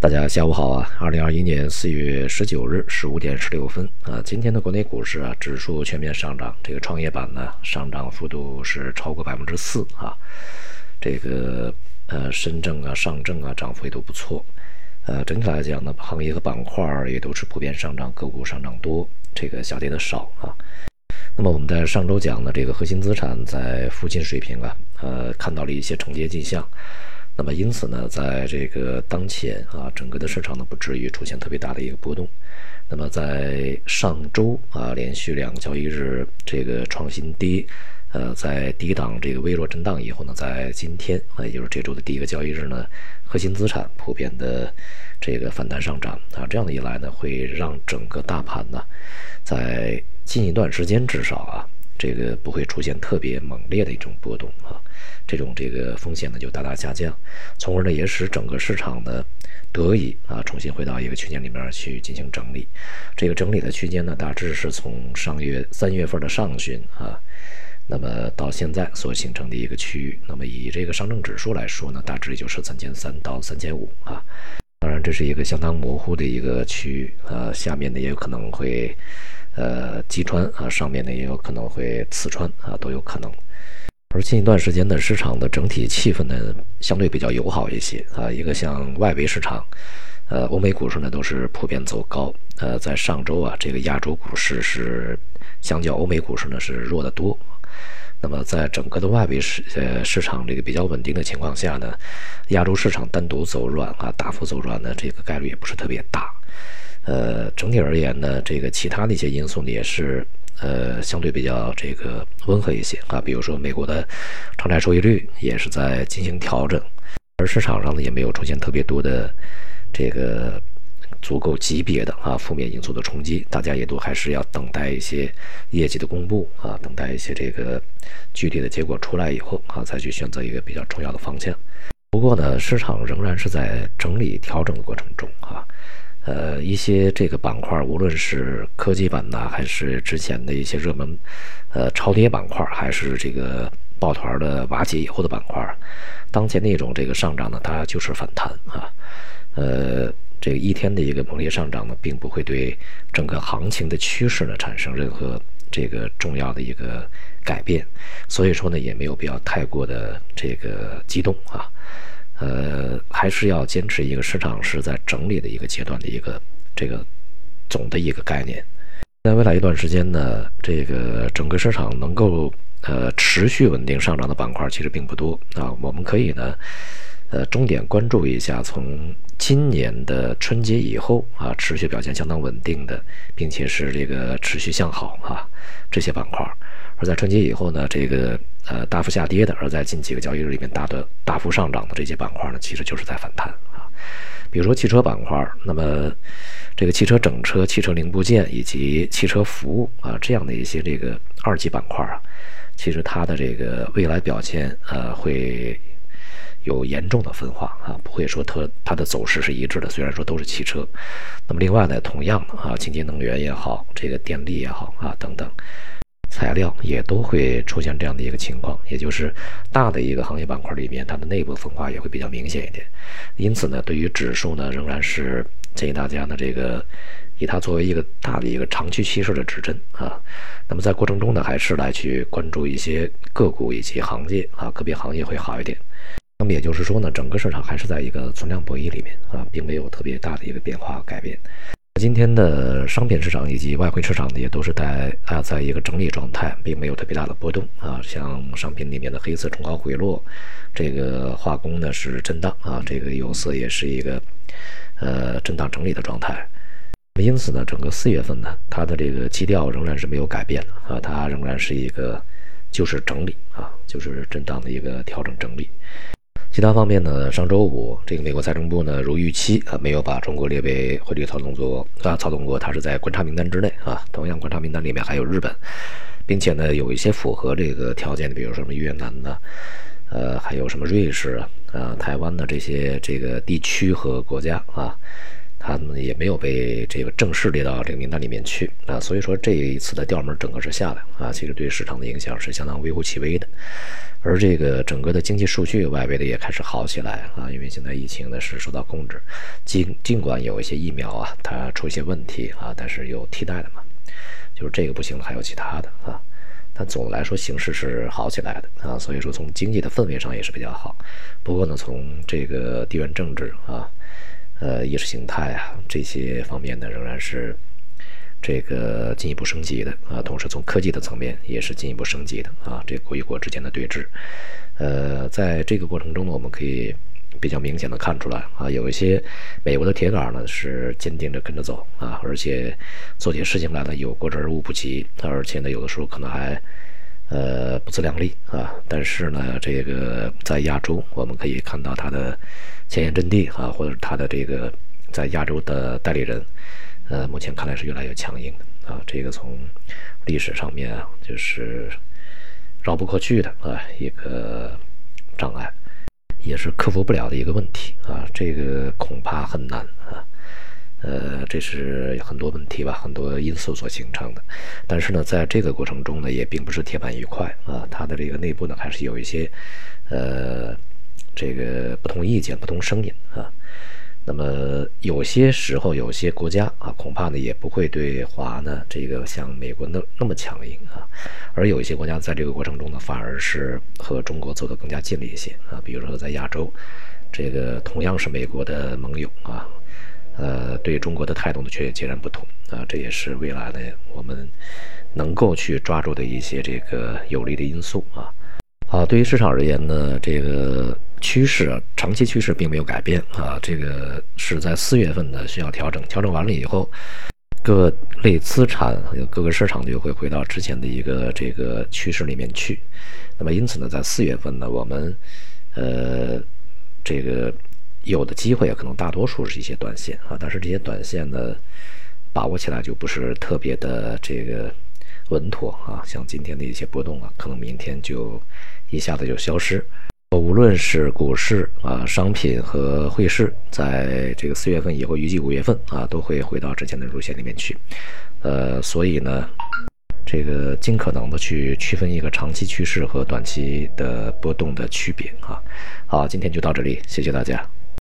大家下午好啊！二零二一年四月十九日十五点十六分啊，今天的国内股市啊，指数全面上涨，这个创业板呢上涨幅度是超过百分之四啊，这个呃深证啊、上证啊涨幅也都不错，呃整体来讲呢，行业和板块也都是普遍上涨，个股上涨多，这个下跌的少啊。那么我们在上周讲的这个核心资产在附近水平啊，呃看到了一些承接迹象。那么因此呢，在这个当前啊，整个的市场呢不至于出现特别大的一个波动。那么在上周啊，连续两个交易日这个创新低，呃，在抵挡这个微弱震荡以后呢，在今天啊，也就是这周的第一个交易日呢，核心资产普遍的这个反弹上涨啊，这样的一来呢，会让整个大盘呢，在近一段时间至少啊。这个不会出现特别猛烈的一种波动啊，这种这个风险呢就大大下降，从而呢也使整个市场呢得以啊重新回到一个区间里面去进行整理。这个整理的区间呢大致是从上月三月份的上旬啊，那么到现在所形成的一个区域。那么以这个上证指数来说呢，大致也就是三千三到三千五啊。当然这是一个相当模糊的一个区域啊，下面呢也有可能会。呃，击穿啊，上面呢也有可能会刺穿啊，都有可能。而近一段时间呢，市场的整体气氛呢相对比较友好一些啊。一个像外围市场，呃，欧美股市呢都是普遍走高。呃，在上周啊，这个亚洲股市是相较欧美股市呢是弱得多。那么在整个的外围市呃市场这个比较稳定的情况下呢，亚洲市场单独走软啊，大幅走软的这个概率也不是特别大。呃，整体而言呢，这个其他的一些因素呢也是呃相对比较这个温和一些啊，比如说美国的长债收益率也是在进行调整，而市场上呢也没有出现特别多的这个足够级别的啊负面因素的冲击，大家也都还是要等待一些业绩的公布啊，等待一些这个具体的结果出来以后啊，再去选择一个比较重要的方向。不过呢，市场仍然是在整理调整的过程中啊。呃，一些这个板块，无论是科技板呐，还是之前的一些热门，呃，超跌板块，还是这个抱团的瓦解以后的板块，当前那种这个上涨呢，它就是反弹啊。呃，这个一天的一个猛烈上涨呢，并不会对整个行情的趋势呢产生任何这个重要的一个改变，所以说呢，也没有必要太过的这个激动啊。呃，还是要坚持一个市场是在整理的一个阶段的一个这个总的一个概念。在未来一段时间呢，这个整个市场能够呃持续稳定上涨的板块其实并不多啊。我们可以呢，呃，重点关注一下从今年的春节以后啊，持续表现相当稳定的，并且是这个持续向好啊这些板块。而在春节以后呢，这个呃大幅下跌的，而在近几个交易日里面大的大幅上涨的这些板块呢，其实就是在反弹啊。比如说汽车板块，那么这个汽车整车、汽车零部件以及汽车服务啊这样的一些这个二级板块啊，其实它的这个未来表现呃会有严重的分化啊，不会说特它的走势是一致的。虽然说都是汽车，那么另外呢，同样的啊，清洁能源也好，这个电力也好啊等等。材料也都会出现这样的一个情况，也就是大的一个行业板块里面，它的内部分化也会比较明显一点。因此呢，对于指数呢，仍然是建议大家呢，这个以它作为一个大的一个长期趋势的指针啊。那么在过程中呢，还是来去关注一些个股以及行业啊，个别行业会好一点。那么也就是说呢，整个市场还是在一个存量博弈里面啊，并没有特别大的一个变化改变。今天的商品市场以及外汇市场呢，也都是在啊，在一个整理状态，并没有特别大的波动啊。像商品里面的黑色冲高回落，这个化工呢是震荡啊，这个有色也是一个呃震荡整理的状态。因此呢，整个四月份呢，它的这个基调仍然是没有改变的啊，它仍然是一个就是整理啊，就是震荡的一个调整整理。其他方面呢？上周五，这个美国财政部呢，如预期啊，没有把中国列为汇率操纵国啊，操纵国，它是在观察名单之内啊。同样，观察名单里面还有日本，并且呢，有一些符合这个条件的，比如说什么越南呢，呃，还有什么瑞士啊、台湾的这些这个地区和国家啊，他们也没有被这个正式列到这个名单里面去啊，所以说这一次的调门整个是下来啊，其实对市场的影响是相当微乎其微的。而这个整个的经济数据，外围的也开始好起来啊，因为现在疫情呢是受到控制，尽尽管有一些疫苗啊它出一些问题啊，但是有替代的嘛，就是这个不行了，还有其他的啊。但总的来说，形势是好起来的啊，所以说从经济的氛围上也是比较好。不过呢，从这个地缘政治啊、呃意识形态啊这些方面呢，仍然是这个进一步升级的啊。同时，从科技的层面也是进一步升级的啊。这国与国之间的对峙，呃，在这个过程中呢，我们可以。比较明显的看出来啊，有一些美国的铁杆呢是坚定着跟着走啊，而且做起事情来呢有过之而无不及，而且呢有的时候可能还呃不自量力啊。但是呢，这个在亚洲我们可以看到他的前沿阵地啊，或者他的这个在亚洲的代理人，呃，目前看来是越来越强硬的啊。这个从历史上面啊，就是绕不过去的啊一个障碍。也是克服不了的一个问题啊，这个恐怕很难啊，呃，这是很多问题吧，很多因素所形成的。但是呢，在这个过程中呢，也并不是铁板一块啊，它的这个内部呢，还是有一些呃，这个不同意见、不同声音啊。那么有些时候，有些国家啊，恐怕呢也不会对华呢这个像美国那那么强硬啊，而有一些国家在这个过程中呢，反而是和中国走得更加近了一些啊。比如说在亚洲，这个同样是美国的盟友啊，呃，对中国的态度呢却截然不同啊。这也是未来呢我们能够去抓住的一些这个有利的因素啊。好，对于市场而言呢，这个。趋势啊，长期趋势并没有改变啊，这个是在四月份呢需要调整，调整完了以后，各类资产各个市场就会回到之前的一个这个趋势里面去。那么因此呢，在四月份呢，我们呃这个有的机会啊可能大多数是一些短线啊，但是这些短线呢把握起来就不是特别的这个稳妥啊，像今天的一些波动啊，可能明天就一下子就消失。无论是股市啊、商品和汇市，在这个四月份以后，预计五月份啊都会回到之前的路线里面去。呃，所以呢，这个尽可能的去区分一个长期趋势和短期的波动的区别啊。好，今天就到这里，谢谢大家。